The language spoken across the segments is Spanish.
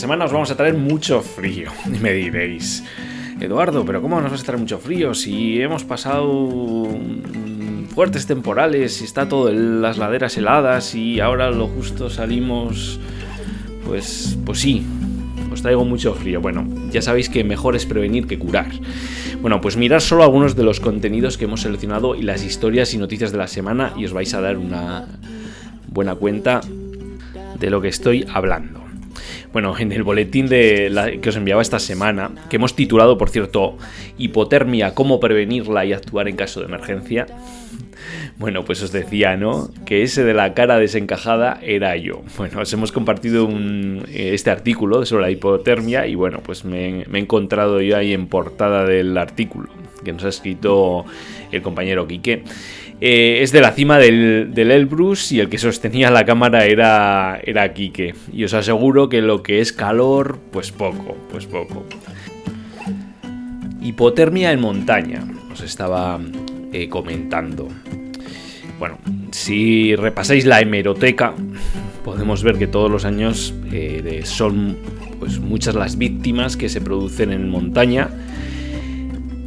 Semana os vamos a traer mucho frío, y me diréis, Eduardo, pero ¿cómo nos vas a traer mucho frío si hemos pasado fuertes temporales y está todo en las laderas heladas y ahora lo justo salimos... Pues, pues sí, os traigo mucho frío. Bueno, ya sabéis que mejor es prevenir que curar. Bueno, pues mirad solo algunos de los contenidos que hemos seleccionado y las historias y noticias de la semana y os vais a dar una buena cuenta de lo que estoy hablando. Bueno, en el boletín de la- que os enviaba esta semana, que hemos titulado, por cierto, Hipotermia, cómo prevenirla y actuar en caso de emergencia. Bueno, pues os decía, ¿no? Que ese de la cara desencajada era yo. Bueno, os hemos compartido eh, este artículo sobre la hipotermia y bueno, pues me he encontrado yo ahí en portada del artículo que nos ha escrito el compañero Quique. Eh, es de la cima del, del Elbrus y el que sostenía la cámara era, era Quique. Y os aseguro que lo que es calor, pues poco, pues poco. Hipotermia en montaña, os estaba eh, comentando. Bueno, si repasáis la hemeroteca, podemos ver que todos los años eh, son pues, muchas las víctimas que se producen en montaña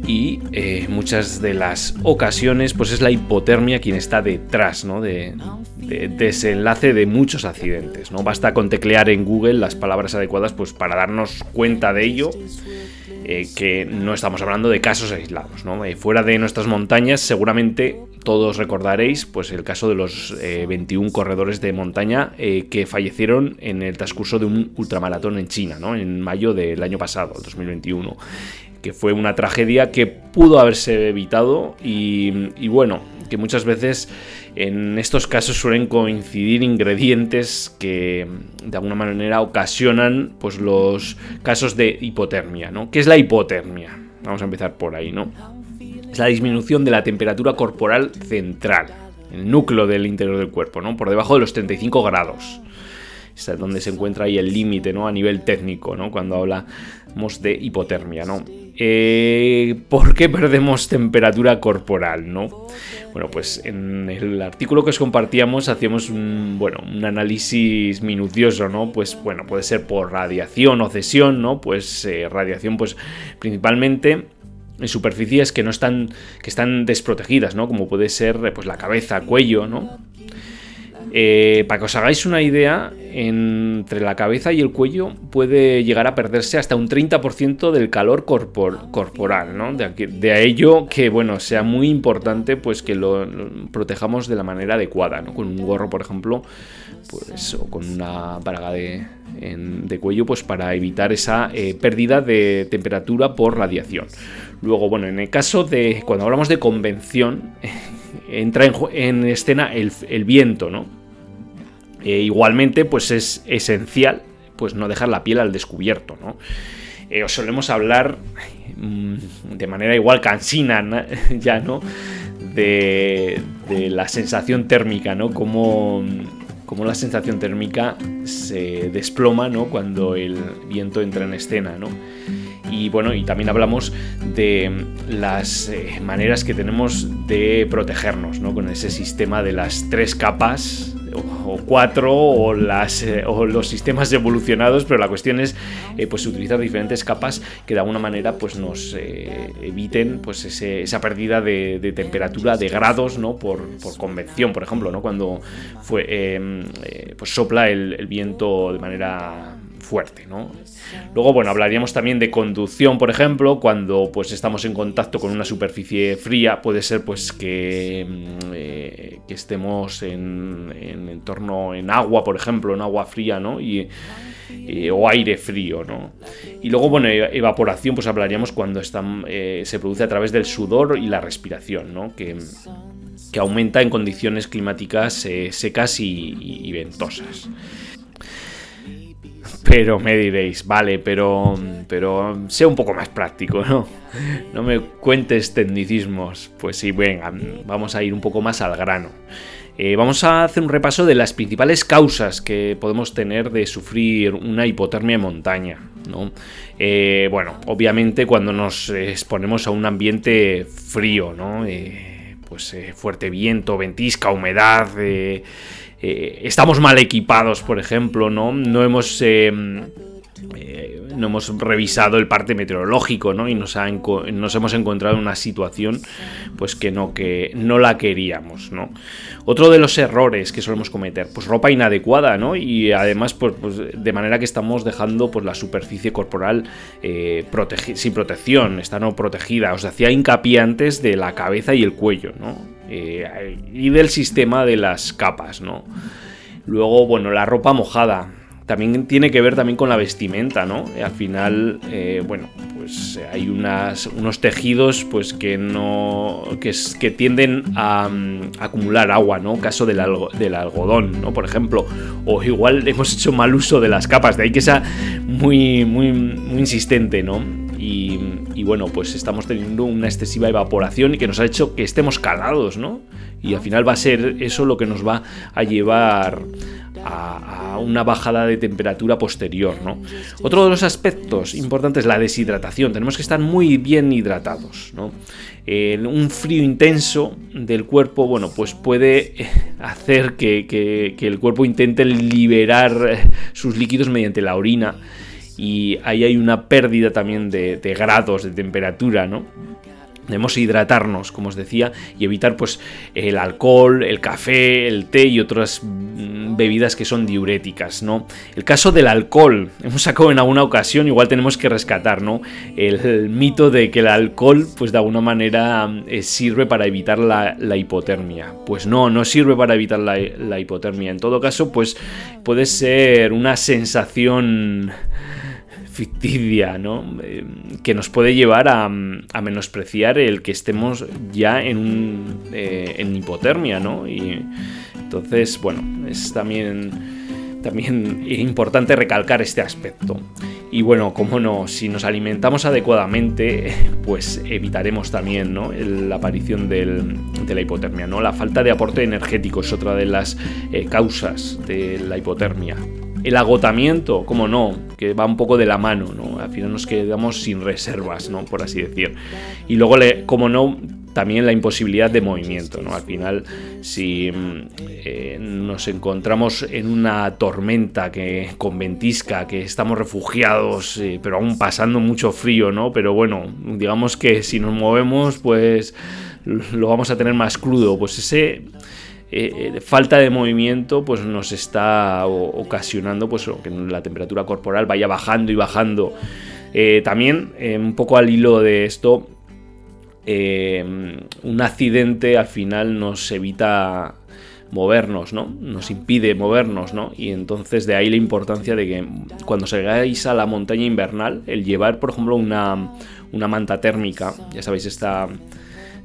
y eh, muchas de las ocasiones pues es la hipotermia quien está detrás ¿no? de, de desenlace de muchos accidentes. ¿no? Basta con teclear en Google las palabras adecuadas pues, para darnos cuenta de ello eh, que no estamos hablando de casos aislados. ¿no? Eh, fuera de nuestras montañas, seguramente todos recordaréis pues, el caso de los eh, 21 corredores de montaña eh, que fallecieron en el transcurso de un ultramaratón en China, ¿no? en mayo del año pasado, el 2021. Que fue una tragedia que pudo haberse evitado y, bueno, que muchas veces en estos casos suelen coincidir ingredientes que de alguna manera ocasionan pues los casos de hipotermia, ¿no? ¿Qué es la hipotermia? Vamos a empezar por ahí, ¿no? Es la disminución de la temperatura corporal central, el núcleo del interior del cuerpo, ¿no? Por debajo de los 35 grados. Es donde se encuentra ahí el límite, ¿no? A nivel técnico, ¿no? Cuando hablamos de hipotermia, ¿no? Eh, ¿Por qué perdemos temperatura corporal, no? Bueno, pues en el artículo que os compartíamos hacíamos un, bueno, un análisis minucioso, ¿no? Pues bueno, puede ser por radiación o cesión, ¿no? Pues eh, radiación, pues principalmente en superficies que no están que están desprotegidas, ¿no? Como puede ser eh, pues la cabeza, cuello, ¿no? Eh, para que os hagáis una idea, entre la cabeza y el cuello puede llegar a perderse hasta un 30% del calor corpor- corporal, ¿no? De, aquí- de ello que, bueno, sea muy importante pues que lo, protejamos de la manera adecuada, ¿no? Con un gorro, por ejemplo, pues, o con una braga de, en- cuello, pues para evitar esa eh, pérdida de temperatura por radiación. Luego, bueno, en el caso de, cuando hablamos de convención, entra en escena el, el viento, ¿no? Eh, igualmente, pues es esencial pues no dejar la piel al descubierto, ¿no? Eh, os solemos hablar mm, de manera igual cansina na- ya, ¿no? De, de la sensación térmica, ¿no? Como, como la sensación térmica se desploma, ¿no? Cuando el viento entra en escena, ¿no? Y bueno, y también hablamos de las eh, maneras que tenemos de protegernos, ¿no? Con ese sistema de las tres capas o, cuatro o, las, eh, o los sistemas evolucionados, pero la cuestión es pues utilizar diferentes capas que de alguna manera pues nos eviten pues esa pérdida de, temperatura de grados ¿no? por, convección, por ejemplo, ¿no? cuando fue, em, pues sopla el viento de manera fuerte, ¿no? Luego, bueno, hablaríamos también de conducción, por ejemplo, cuando pues estamos en contacto con una superficie fría, puede ser pues que, eh, que estemos en, en entorno en agua, por ejemplo, en agua fría, ¿no? Y, o aire frío, ¿no? Y luego, bueno, evaporación, pues hablaríamos cuando eh, se produce a través del sudor y la respiración, ¿no? Que, que aumenta en condiciones climáticas eh, secas y ventosas. Pero me diréis, vale, pero, pero sea un poco más práctico, ¿no? No me cuentes tecnicismos. Pues sí, venga, vamos a ir un poco más al grano. Eh, vamos a hacer un repaso de las principales causas que podemos tener de sufrir una hipotermia en montaña. ¿no? Eh, bueno, obviamente cuando nos exponemos a un ambiente frío, ¿no? Eh, pues fuerte viento, ventisca, humedad eh, estamos mal equipados, por ejemplo, ¿no? No hemos... Eh, eh, no hemos revisado el parte meteorológico, ¿no? Y nos, nos, hemos encontrado en una situación, pues que no, que no la queríamos, ¿no? Otro de los errores que solemos cometer, pues ropa inadecuada, ¿no? Y además, pues, pues de manera que estamos dejando, pues la superficie corporal sin protección, está no protegida. Os hacía hincapié antes de la cabeza y el cuello, ¿no? Eh, y del sistema de las capas, ¿no? Luego, bueno, la ropa mojada. También tiene que ver también con la vestimenta, ¿no? Al final, eh, bueno, pues hay unos tejidos pues que no. que, tienden a, acumular agua, ¿no? Caso del, del algodón, ¿no? Por ejemplo. O igual hemos hecho mal uso de las capas, de ahí que sea muy, muy, muy insistente, ¿no? Y, bueno, pues estamos teniendo una excesiva evaporación y que nos ha hecho que estemos calados, ¿no? Y al final va a ser eso lo que nos va a llevar a, una bajada de temperatura posterior, ¿no? Otro de los aspectos importantes es la deshidratación. Tenemos que estar muy bien hidratados, ¿no? un frío intenso del cuerpo, bueno, pues puede hacer que, que el cuerpo intente liberar sus líquidos mediante la orina y ahí hay una pérdida también de, grados de temperatura, ¿no? Debemos hidratarnos, como os decía, y evitar pues el alcohol, el café, el té y otras mm, bebidas que son diuréticas, ¿no? El caso del alcohol, hemos sacado en alguna ocasión, igual tenemos que rescatar, ¿no? El, mito de que el alcohol, pues de alguna manera eh, sirve para evitar la, hipotermia. Pues no, no sirve para evitar la, la hipotermia. En todo caso, pues puede ser una sensación ficticia, ¿no? Eh, que nos puede llevar a, menospreciar el que estemos ya en, eh, en hipotermia, ¿no? Y entonces, bueno, es también, importante recalcar este aspecto. Y bueno, como no, si nos alimentamos adecuadamente, pues evitaremos también la aparición de la hipotermia. ¿no? La falta de aporte energético es otra de las eh, causas de la hipotermia el agotamiento, como no, que va un poco de la mano, ¿no? Al final nos quedamos sin reservas, ¿no? Por así decir. Y luego, como no, también la imposibilidad de movimiento, ¿no? Al final, si mm, eh, nos encontramos en una tormenta que con ventisca, que estamos refugiados, eh, pero aún pasando mucho frío, ¿no? Pero bueno, digamos que si nos movemos, pues lo vamos a tener más crudo. Pues ese eh, eh, falta de movimiento pues nos está ocasionando pues que la temperatura corporal vaya bajando y bajando. Eh, también, un poco al hilo de esto, un accidente al final nos evita movernos, ¿no? Nos impide movernos, ¿no? Y entonces de ahí la importancia de que cuando salgáis a la montaña invernal, el llevar, por ejemplo, una, una manta térmica, ya sabéis, esta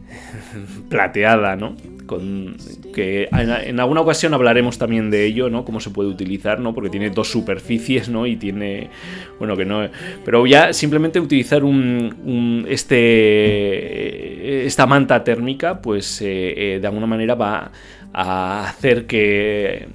plateada, ¿no? Que en, alguna ocasión hablaremos también de ello, ¿no? Cómo se puede utilizar, ¿no? Porque tiene dos superficies, ¿no? Y tiene, bueno, que no, pero ya simplemente utilizar un, este, esta manta térmica, pues eh, eh, de alguna manera va a hacer que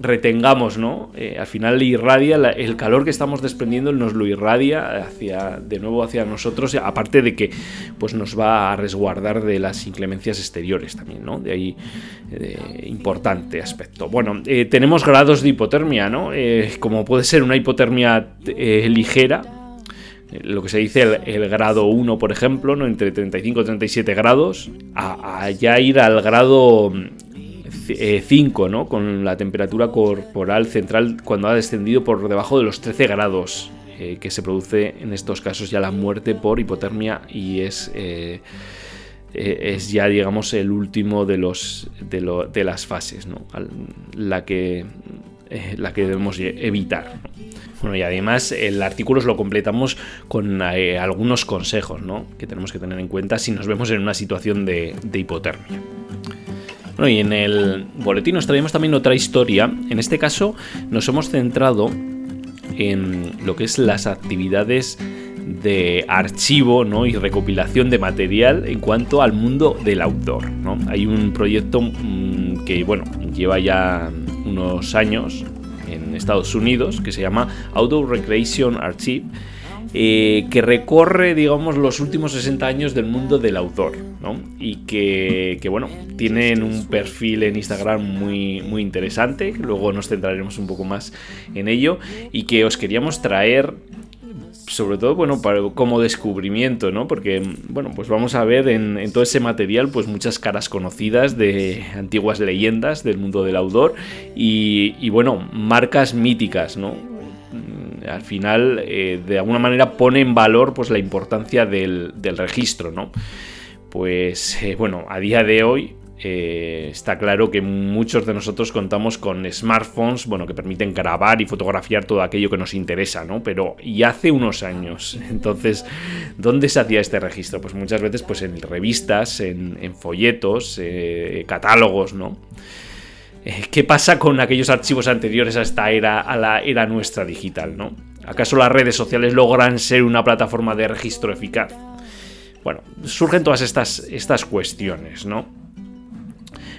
retengamos, ¿no? Eh, al final irradia, el calor que estamos desprendiendo nos lo irradia hacia, de nuevo hacia nosotros, aparte de que pues nos va a resguardar de las inclemencias exteriores también, ¿no? De ahí, importante aspecto. Bueno, eh, tenemos grados de hipotermia, ¿no? Eh, como puede ser una hipotermia ligera, lo que se dice el, grado 1, por ejemplo, ¿no? entre 35 y 37 grados, a ya ir al grado 5, eh, ¿no? Con la temperatura corporal central cuando ha descendido por debajo de los 13 grados, eh, que se produce en estos casos ya la muerte por hipotermia y es, eh, es ya, digamos, el último de, los, de, las fases, ¿no? La que, la que debemos evitar. Bueno, y además el artículo lo completamos con algunos consejos ¿no? que tenemos que tener en cuenta si nos vemos en una situación de hipotermia. Y en el boletín nos traemos también otra historia. En este caso nos hemos centrado en lo que es las actividades de archivo ¿no? y recopilación de material en cuanto al mundo del outdoor. ¿no? Hay un proyecto mm, que bueno, lleva ya unos años en Estados Unidos que se llama Outdoor Recreation Archive eh, que recorre, digamos, los últimos 60 años del mundo del autor, ¿no? Y que, bueno, tienen un perfil en Instagram muy, muy interesante, luego nos centraremos un poco más en ello, y que os queríamos traer sobre todo, bueno, como descubrimiento, ¿no? Porque, bueno, pues vamos a ver en, todo ese material, pues muchas caras conocidas de antiguas leyendas del mundo del outdoor y, y bueno, marcas míticas, ¿no? Al final eh, de alguna manera pone en valor pues la importancia del, registro, ¿no? Pues eh, bueno, a día de hoy eh, está claro que muchos de nosotros contamos con smartphones, bueno, que permiten grabar y fotografiar todo aquello que nos interesa, ¿no? Pero y hace unos años, entonces, ¿dónde se hacía este registro? Pues muchas veces, pues en revistas, en, en folletos, catálogos, ¿no? Eh, ¿Qué pasa con aquellos archivos anteriores a esta era, a la era nuestra digital, no? ¿Acaso las redes sociales logran ser una plataforma de registro eficaz? Bueno, surgen todas estas, estas cuestiones, ¿no?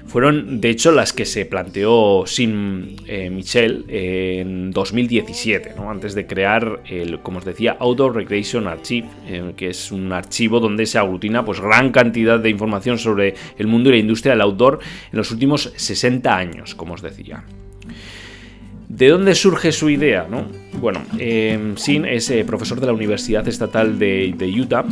Fueron de hecho las que se planteó Sin eh, Michel en 2017, ¿no? antes de crear el, como os decía, Outdoor Recreation Archive, eh, que es un archivo donde se aglutina pues, gran cantidad de información sobre el mundo y la industria del outdoor en los últimos 60 años, como os decía. ¿De dónde surge su idea? ¿no? Bueno, eh, Sin es profesor de la Universidad Estatal de Utah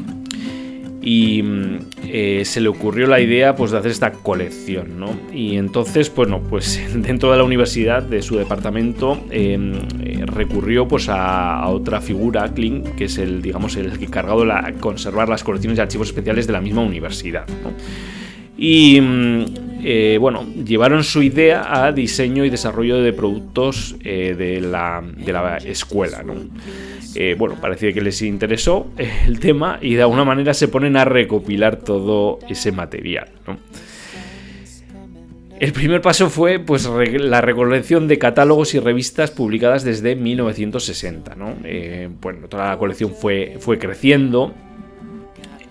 y mm, eh, se le ocurrió la idea pues, de hacer esta colección. ¿no? Y entonces, bueno, pues dentro de la universidad, de su departamento, em, eh, recurrió pues, a, otra figura, Kling, que es el, digamos, el encargado de conservar las colecciones de archivos especiales de la misma universidad. Y mm, eh, bueno, llevaron su idea a diseño y desarrollo de productos de, la, de la escuela. ¿no? Eh, bueno, parecía que les interesó el tema y de alguna manera se ponen a recopilar todo ese material. El primer paso fue pues, la recolección de catálogos y revistas publicadas desde 1960. Eh, bueno, toda la colección fue, fue creciendo.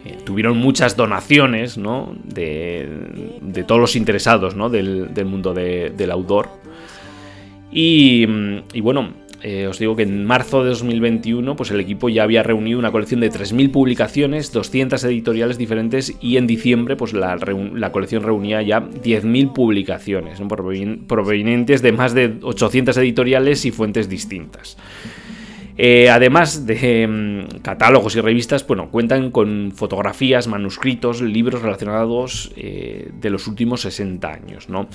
Eh, tuvieron muchas donaciones de, todos los interesados del, mundo del outdoor. y bueno, eh, os digo que en marzo de 2021 pues el equipo ya había reunido una colección de 3.000 publicaciones, 200 editoriales diferentes y en diciembre pues la, colección reunía ya 10.000 publicaciones provenientes de más de 800 editoriales y fuentes distintas. Eh, además de mm, catálogos y revistas, bueno, cuentan con fotografías, manuscritos, libros relacionados eh, de los últimos 60 años, ¿no?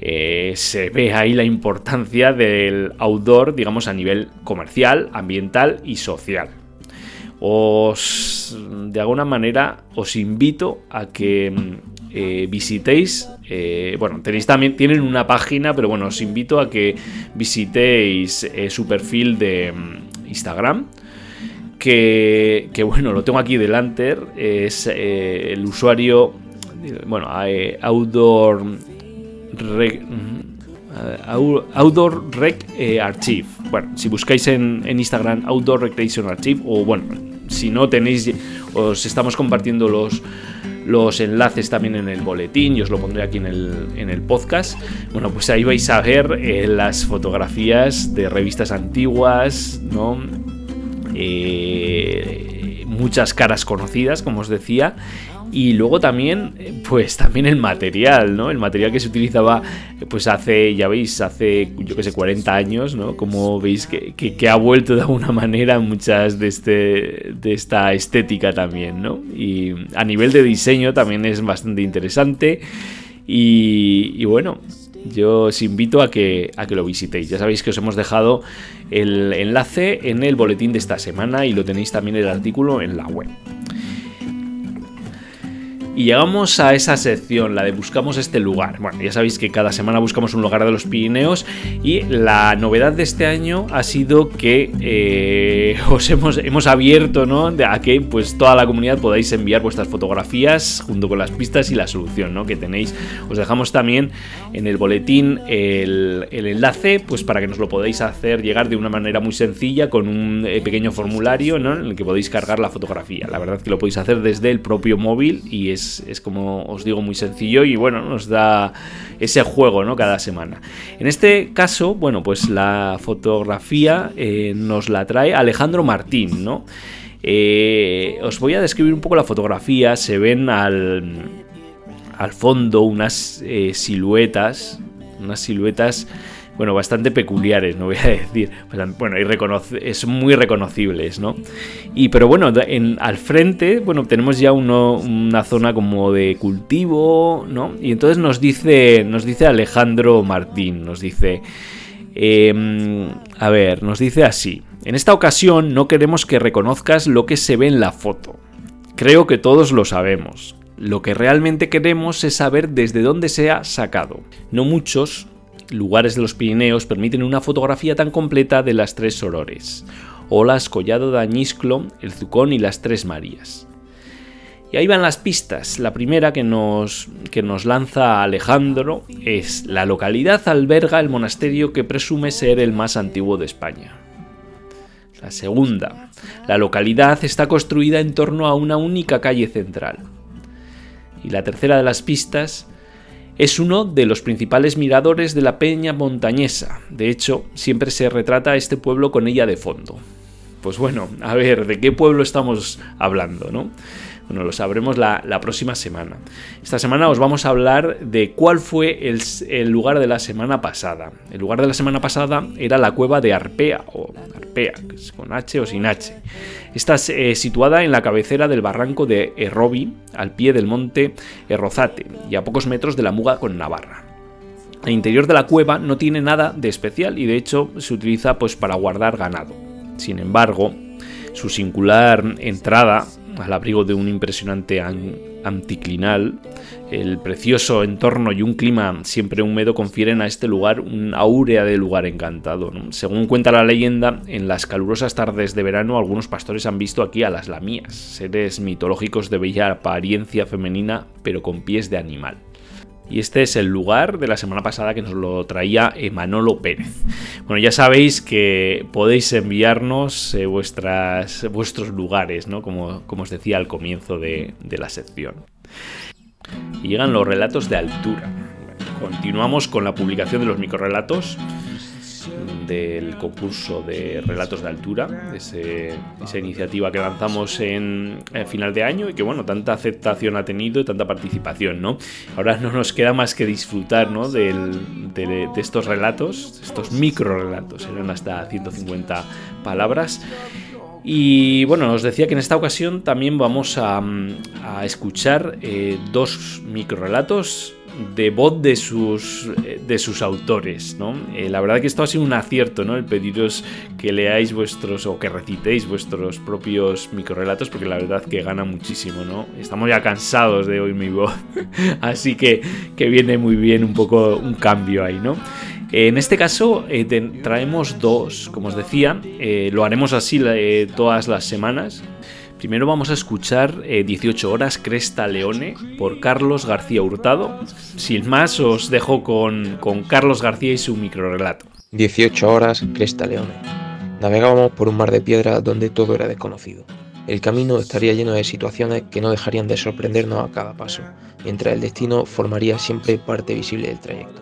Eh, se ve ahí la importancia del outdoor, digamos, a nivel comercial, ambiental y social. Os, de alguna manera, os invito a que mm, visitéis, bueno, tenéis también, tienen una página, pero bueno, os invito a que visitéis su perfil de mm, Instagram. Que, bueno, lo tengo aquí delante. Es eh, el usuario. Bueno, eh, Outdoor. Rec, Outdoor Rec eh, Archive. Bueno, si buscáis en, Instagram Outdoor Recreation Archive, o bueno, si no tenéis os estamos compartiendo los, los enlaces también en el boletín, y os lo pondré aquí en el, en el podcast. Bueno, pues ahí vais a ver eh, las fotografías de revistas antiguas, ¿no? Eh, muchas caras conocidas, como os decía, y luego también, pues también el material, ¿no? El material que se utilizaba, pues hace, ya veis, hace, yo que sé, 40 años, ¿no? Como veis que, que, ha vuelto de alguna manera muchas de, este, de esta estética también, ¿no? Y a nivel de diseño también es bastante interesante. Y, y bueno, yo os invito a que, a que lo visitéis. Ya sabéis que os hemos dejado el enlace en el boletín de esta semana y lo tenéis también el artículo en la web. Y llegamos a esa sección, la de buscamos este lugar. Bueno, ya sabéis que cada semana buscamos un lugar de los Pirineos y la novedad de este año ha sido que eh, os hemos, hemos abierto ¿no? a que pues, toda la comunidad podáis enviar vuestras fotografías junto con las pistas y la solución ¿no? que tenéis. Os dejamos también en el boletín el, enlace pues, para que nos lo podáis hacer llegar de una manera muy sencilla con un eh, pequeño formulario ¿no? en el que podéis cargar la fotografía. La verdad que lo podéis hacer desde el propio móvil y es es, como os digo muy sencillo y bueno, nos da ese juego ¿no? cada semana. En este caso, bueno, pues la fotografía eh, nos la trae Alejandro Martín, ¿no? Eh, os voy a describir un poco la fotografía, se ven al, al fondo unas eh, siluetas, unas siluetas bueno, bastante peculiares, no voy a decir. Bueno, y es muy reconocibles, ¿no? Y pero bueno, en, al frente, bueno, tenemos ya una zona como de cultivo, ¿no? Y entonces nos dice, nos dice Alejandro Martín, nos dice, em, a ver, nos dice así. En esta ocasión no queremos que reconozcas lo que se ve en la foto. Creo que todos lo sabemos. Lo que realmente queremos es saber desde dónde se ha sacado. No muchos, lugares de los Pirineos permiten una fotografía tan completa de las tres sorores, Olas, Collado de Añisclo, el Zucón y las Tres Marías. Y ahí van las pistas. La primera que nos, que nos lanza Alejandro es la localidad alberga el monasterio que presume ser el más antiguo de España. La segunda, la localidad está construida en torno a una única calle central. Y la tercera de las pistas es uno de los principales miradores de la peña montañesa. De hecho, siempre se retrata a este pueblo con ella de fondo. Pues bueno, a ver, ¿de qué pueblo estamos hablando, no? Bueno, lo sabremos la, próxima semana. Esta semana os vamos a hablar de cuál fue el, lugar de la semana pasada. El lugar de la semana pasada era la cueva de Arpea, o Arpea, con H o sin H. Está eh, situada en la cabecera del barranco de Errobi, al pie del monte Errozate, y a pocos metros de la Muga con Navarra. El interior de la cueva no tiene nada de especial y de hecho se utiliza pues para guardar ganado. Sin embargo, su singular entrada al abrigo de un impresionante anticlinal, el precioso entorno y un clima siempre húmedo confieren a este lugar una áurea de lugar encantado. Según cuenta la leyenda, en las calurosas tardes de verano algunos pastores han visto aquí a las lamías, seres mitológicos de bella apariencia femenina pero con pies de animal. Y este es el lugar de la semana pasada que nos lo traía Manolo Pérez. Bueno, ya sabéis que podéis enviarnos eh, vuestras, vuestros lugares, ¿no? Como, como, os decía al comienzo de, de la sección. Y llegan los relatos de altura. Continuamos con la publicación de los microrelatos del concurso de relatos de altura, esa iniciativa que lanzamos en, final de año y que bueno, tanta aceptación ha tenido y tanta participación, ¿no? Ahora no nos queda más que disfrutar, ¿no? de, estos relatos, estos micro relatos, eran hasta 150 palabras. Y bueno, os decía que en esta ocasión también vamos a, escuchar eh, dos micro relatos de voz de sus, eh, de sus autores. ¿no? Eh, la verdad que esto ha sido un acierto, ¿no? el pediros que leáis vuestros o que recitéis vuestros propios microrelatos, porque la verdad que gana muchísimo. ¿no? Estamos ya cansados de oír mi voz, así que, que viene muy bien un poco un cambio ahí. ¿no? En este caso eh, traemos dos, como os decía, lo haremos así todas las semanas. Primero vamos a escuchar 18 eh, horas Cresta Leone por Carlos García Hurtado. Sin más, os dejo con, con Carlos García y su microrelato. 18 horas Cresta Leone. Navegábamos por un mar de piedra donde todo era desconocido. El camino estaría lleno de situaciones que no dejarían de sorprendernos a cada paso, mientras el destino formaría siempre parte visible del trayecto.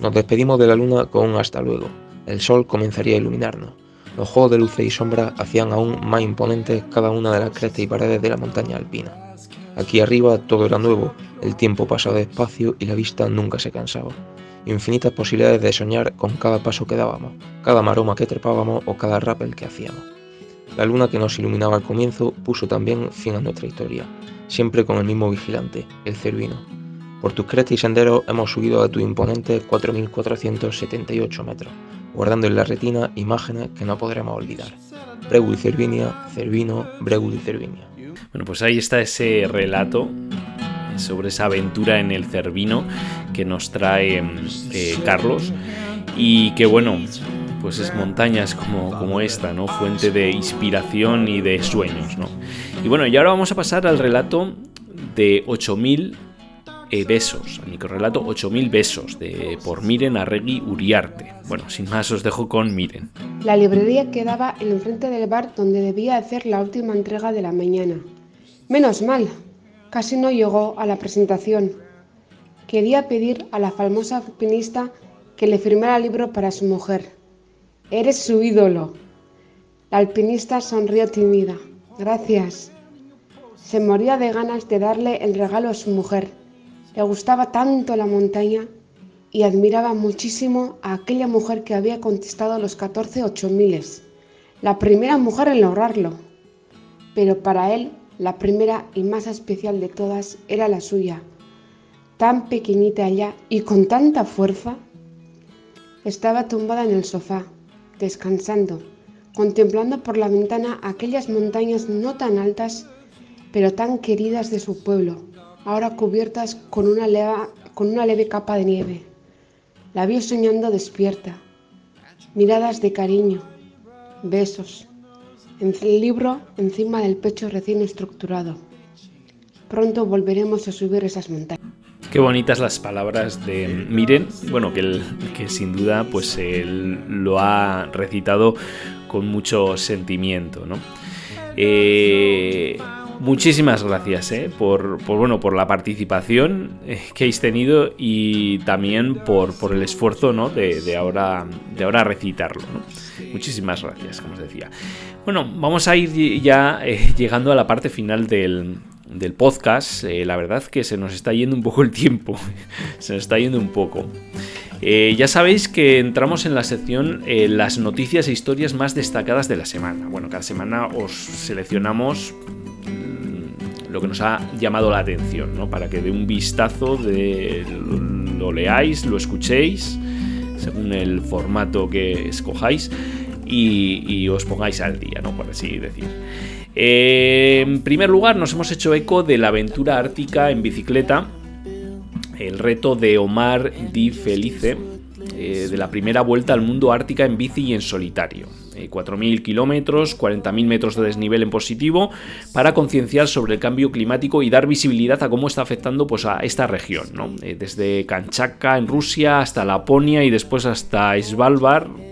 Nos despedimos de la luna con un hasta luego. El sol comenzaría a iluminarnos. Los juegos de luces y sombras hacían aún más imponentes cada una de las crestas y paredes de la montaña alpina. Aquí arriba todo era nuevo, el tiempo pasaba despacio y la vista nunca se cansaba. Infinitas posibilidades de soñar con cada paso que dábamos, cada maroma que trepábamos o cada rappel que hacíamos. La luna que nos iluminaba al comienzo puso también fin a nuestra historia, siempre con el mismo vigilante, el Cervino. Por tus crestas y senderos hemos subido a tu imponente 4.478 metros, guardando en la retina imágenes que no podremos olvidar. Bregul y Cervinia, Cervino, Bregul y Cervinia. Bueno, pues ahí está ese relato sobre esa aventura en el Cervino que nos trae eh, Carlos y que bueno, pues es montañas como, como esta, ¿no? Fuente de inspiración y de sueños, ¿no? Y bueno, y ahora vamos a pasar al relato de 8000 eh, besos, al microrelato 8000 besos de por Miren Arregui Uriarte. Bueno, sin más os dejo con Miren. La librería quedaba en el frente del bar donde debía hacer la última entrega de la mañana. Menos mal, casi no llegó a la presentación. Quería pedir a la famosa alpinista que le firmara el libro para su mujer. Eres su ídolo. La alpinista sonrió tímida. Gracias. Se moría de ganas de darle el regalo a su mujer. Le gustaba tanto la montaña y admiraba muchísimo a aquella mujer que había contestado los 14 ocho miles. La primera mujer en lograrlo. Pero para él, la primera y más especial de todas era la suya. Tan pequeñita ella y con tanta fuerza. Estaba tumbada en el sofá, descansando, contemplando por la ventana aquellas montañas no tan altas, pero tan queridas de su pueblo, ahora cubiertas con una, leve capa de nieve. La vio soñando despierta, miradas de cariño, besos, en el libro encima del pecho recién estructurado. Pronto volveremos a subir esas montañas. Qué bonitas las palabras de Miren, bueno, que, sin duda pues lo ha recitado con mucho sentimiento, ¿no? Eh, muchísimas gracias eh, por, bueno, por la participación eh, que habéis tenido y también por, el esfuerzo ¿no? de, ahora, de ahora recitarlo. Muchísimas gracias, como os decía. Bueno, vamos a ir ya llegando a la parte final del, podcast, eh, la verdad que se nos está yendo un poco el tiempo. se nos está yendo un poco. Eh, ya sabéis que entramos en la sección eh, las noticias e historias más destacadas de la semana. Bueno, cada semana os seleccionamos lo que nos ha llamado la atención, ¿no? Para que de un vistazo, de, lo, leáis, lo escuchéis, según el formato que escojáis, y, os pongáis al día, ¿no? Por así decir. Eh, en primer lugar, nos hemos hecho eco de la aventura ártica en bicicleta, el reto de Omar Di Felice, eh, de la primera vuelta al mundo ártica en bici y en solitario. 4.000 eh, kilómetros, 40.000 metros de desnivel en positivo, para concienciar sobre el cambio climático y dar visibilidad a cómo está afectando pues, a esta región, desde Kanchaka en Rusia hasta Laponia y después hasta Svalbard,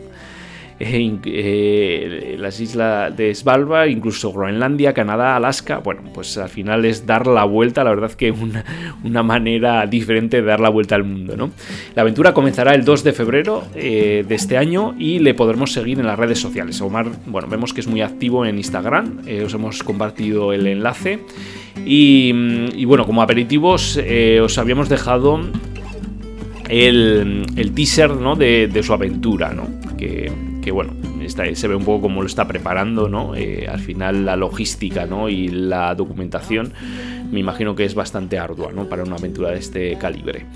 eh, las islas de Svalbard, incluso Groenlandia, Canadá, Alaska. Bueno, pues al final es dar la vuelta, la verdad que una, una manera diferente de dar la vuelta al mundo, ¿no? La aventura comenzará el 2 de febrero eh, de este año y le podremos seguir en las redes sociales. Omar, bueno, vemos que es muy activo en Instagram, eh, os hemos compartido el enlace. Y, bueno, como aperitivos os habíamos dejado el, el teaser ¿no? de, de, su aventura, ¿no? que, que bueno, se ve un poco cómo lo está preparando, ¿no? Eh, al final la logística ¿no? y la documentación me imagino que es bastante ardua ¿no? para una aventura de este calibre.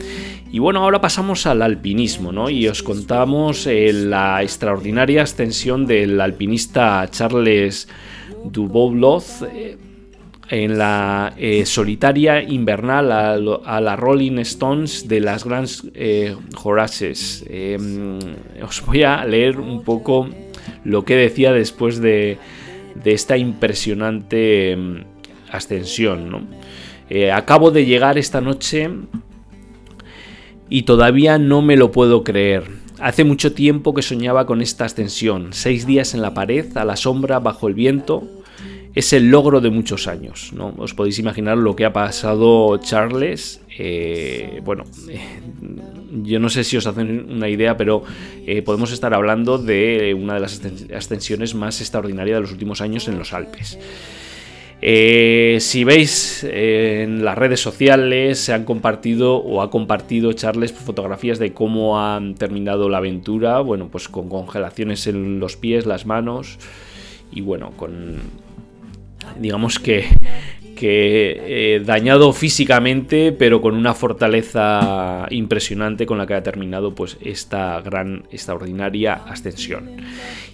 Y bueno, ahora pasamos al alpinismo ¿no? y os contamos eh, la extraordinaria ascensión del alpinista Charles Dubovloz. Eh, en la solitaria invernal a, la Rolling Stones de las Grandes eh, Horaces. Em, os voy a leer un poco lo que decía después de, esta impresionante em, ascensión. Eh, acabo de llegar esta noche y todavía no me lo puedo creer. Hace mucho tiempo que soñaba con esta ascensión, seis días en la pared, a la sombra, bajo el viento, es el logro de muchos años. ¿no? Os podéis imaginar lo que ha pasado Charles. Eh, bueno, eh, yo no sé si os hacen una idea, pero eh, podemos estar hablando de una de las ascensiones más extraordinarias de los últimos años en los Alpes. si veis en las redes sociales se han compartido o ha compartido Charles fotografías de cómo han terminado la aventura, bueno, pues con congelaciones en los pies, las manos y bueno, con digamos que, eh, dañado físicamente, pero con una fortaleza impresionante con la que ha terminado pues, esta gran, extraordinaria ascensión.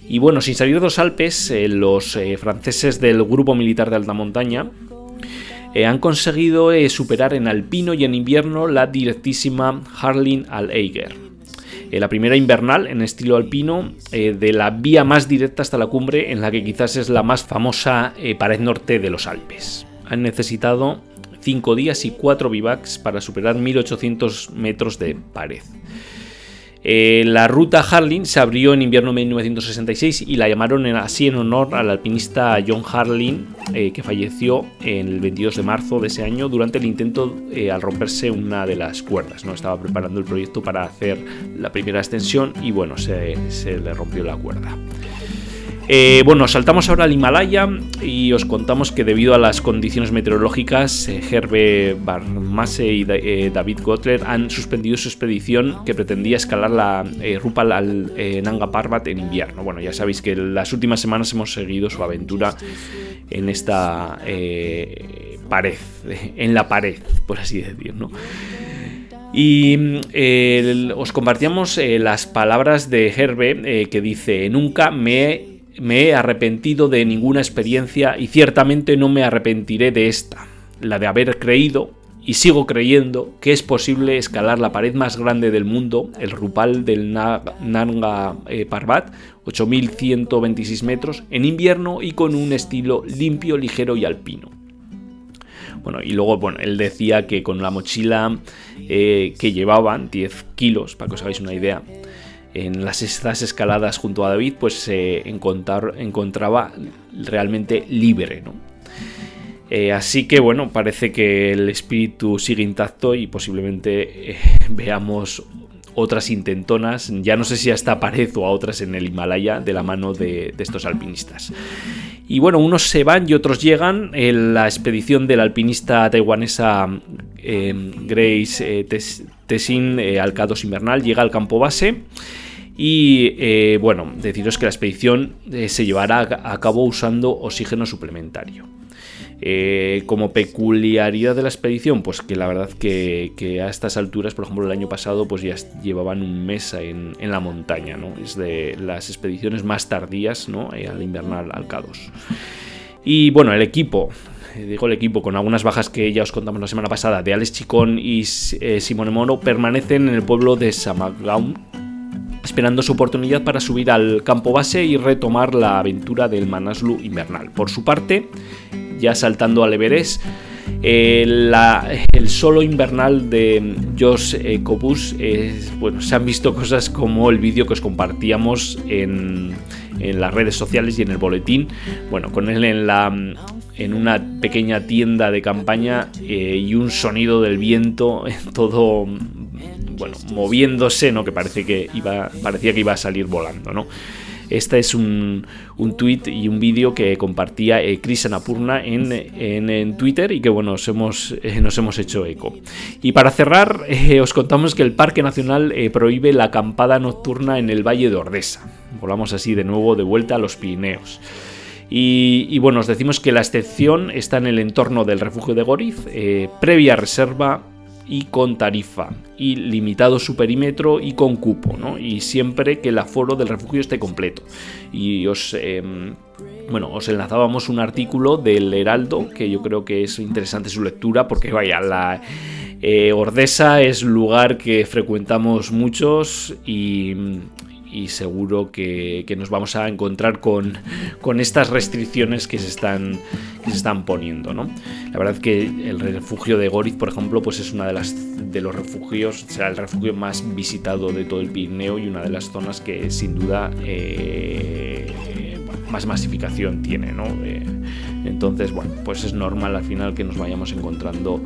Y bueno, sin salir de los Alpes, eh, los eh, franceses del Grupo Militar de Alta Montaña han conseguido superar en alpino y en invierno la directísima Harlin al Eiger eh, la primera invernal en estilo alpino, eh, de la vía más directa hasta la cumbre, en la que quizás es la más famosa eh, pared norte de los Alpes. Han necesitado 5 días y 4 bivacs para superar 1800 metros de pared. Eh, la ruta Harlin se abrió en invierno de 1966 y la llamaron así en honor al alpinista John Harlin, eh, que falleció el 22 de marzo de ese año durante el intento eh, al romperse una de las cuerdas. ¿no? Estaba preparando el proyecto para hacer la primera extensión y bueno, se le rompió la cuerda. Eh, bueno, saltamos ahora al Himalaya y os contamos que debido a las condiciones meteorológicas, eh, Herbe Barmase y eh, David Gotler han suspendido su expedición que pretendía escalar la Rupal al Nanga Parbat en invierno. Bueno, ya sabéis que las últimas semanas hemos seguido su aventura en esta pared, en la pared, por así decirlo. Y os compartíamos las palabras de Herbe que dice, nunca me he me he arrepentido de ninguna experiencia y ciertamente no me arrepentiré de esta, la de haber creído y sigo creyendo que es posible escalar la pared más grande del mundo, el Rupal del Nanga eh, Parbat, 8.126 metros, en invierno y con un estilo limpio, ligero y alpino. Bueno, y luego, bueno, él decía que con la mochila eh, que llevaban, 10 kilos, para que os hagáis una idea, en las estas escaladas junto a David, pues se encontraba realmente libre, ¿no? Eh, así que bueno, parece que el espíritu sigue intacto y posiblemente eh, veamos otras intentonas, ya no sé si a esta pared o a otras en el Himalaya, de la mano de, estos alpinistas. Y bueno, unos se van y otros llegan. La expedición del alpinista taiwanesa eh, Grace Tessin al K2 invernal llega al campo base y eh, bueno, deciros que la expedición eh, se llevará a cabo usando oxígeno suplementario. Eh, como peculiaridad de la expedición, pues que la verdad que, a estas alturas, por ejemplo el año pasado, pues ya llevaban un mes en, la montaña, ¿no? Es de las expediciones más tardías, ¿no? al invernal al k Y bueno, el equipo, digo el equipo, con algunas bajas que ya os contamos la semana pasada, de Alex Chicón y Simone Mono, permanecen en el pueblo de Samagaun, esperando su oportunidad para subir al campo base y retomar la aventura del Manaslu invernal. Por su parte, ya saltando al Everest, eh, el solo invernal de Josh eh, Cobus, bueno, se han visto cosas como el vídeo que os compartíamos en, las redes sociales y en el boletín. Bueno, con él en, la, en una pequeña tienda de campaña eh, y un sonido del viento, todo bueno, moviéndose, ¿no? Que parece que iba, parecía que iba a salir volando, ¿no? Este es un, un tweet y un vídeo que compartía eh, Chris Anapurna en, en, Twitter y que bueno, nos hemos, eh, nos hemos hecho eco. Y para cerrar, eh, os contamos que el Parque Nacional prohíbe la acampada nocturna en el Valle de Ordesa. Volamos así de nuevo de vuelta a los Pirineos. Y, y, bueno, os decimos que la excepción está en el entorno del refugio de Goriz, previa reserva y con tarifa y limitado su perímetro y con cupo, ¿no? Y siempre que el aforo del refugio esté completo. Y os... Em, bueno, os enlazábamos un artículo del Heraldo, que yo creo que es interesante su lectura, porque vaya, la eh, Ordesa es lugar que frecuentamos muchos y, y seguro que, nos vamos a encontrar con, con estas restricciones que se están, que se están poniendo. ¿no? La verdad que el refugio de Goriz, por ejemplo, pues es una de las de los refugios, será el refugio más visitado de todo el Pirineo y una de las zonas que sin duda eh, más masificación tiene, ¿no? Eh, entonces, bueno, pues es normal al final que nos vayamos encontrando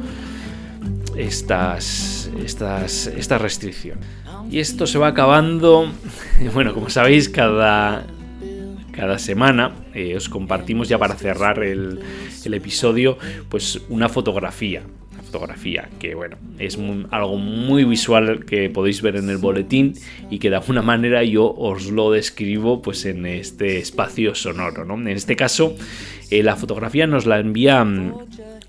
estas, estas, esta restricción. Y esto se va acabando, bueno, como sabéis, cada, cada semana eh, os compartimos ya para cerrar el, episodio, pues una fotografía fotografía, que bueno, es algo muy visual que podéis ver en el boletín y que de alguna manera yo os lo describo pues en este espacio sonoro, ¿no? En este caso, eh, la fotografía nos la envía mm,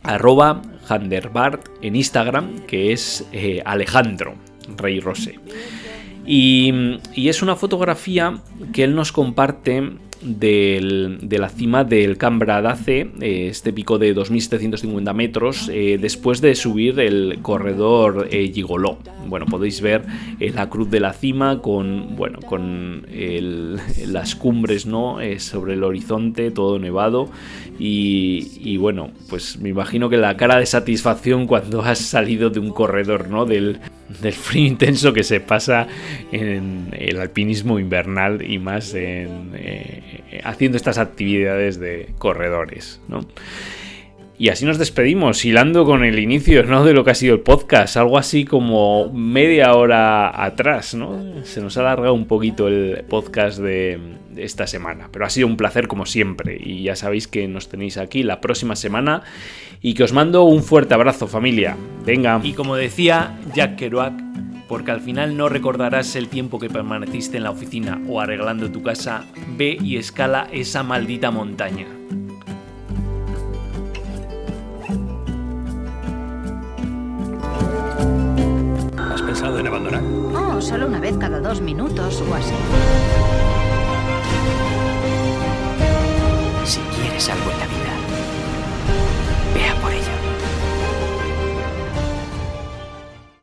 arroba Handerbart en Instagram, que es eh, Alejandro Rey Rose. Y, y, es una fotografía que él nos comparte de la cima del Cambra Dace, eh, este pico de 2.750 metros, eh, después de subir el corredor eh, Gigoló. Bueno, podéis ver la cruz de la cima con, bueno, con las cumbres ¿no? sobre el horizonte, todo nevado. Y, bueno, pues me imagino que la cara de satisfacción cuando has salido de un corredor, ¿no? Del, del frío intenso que se pasa en el alpinismo invernal y más en, eh, haciendo estas actividades de corredores, ¿no? Y así nos despedimos, hilando con el inicio ¿no? de lo que ha sido el podcast, algo así como media hora atrás, ¿no? Se nos ha alargado un poquito el podcast de, esta semana, pero ha sido un placer como siempre y ya sabéis que nos tenéis aquí la próxima semana y que os mando un fuerte abrazo familia. Venga. Y como decía Jack Kerouac, porque al final no recordarás el tiempo que permaneciste en la oficina o arreglando tu casa, ve y escala esa maldita montaña. pensado en abandonar? Oh, solo una vez cada dos minutos o así. Si quieres algo en la vida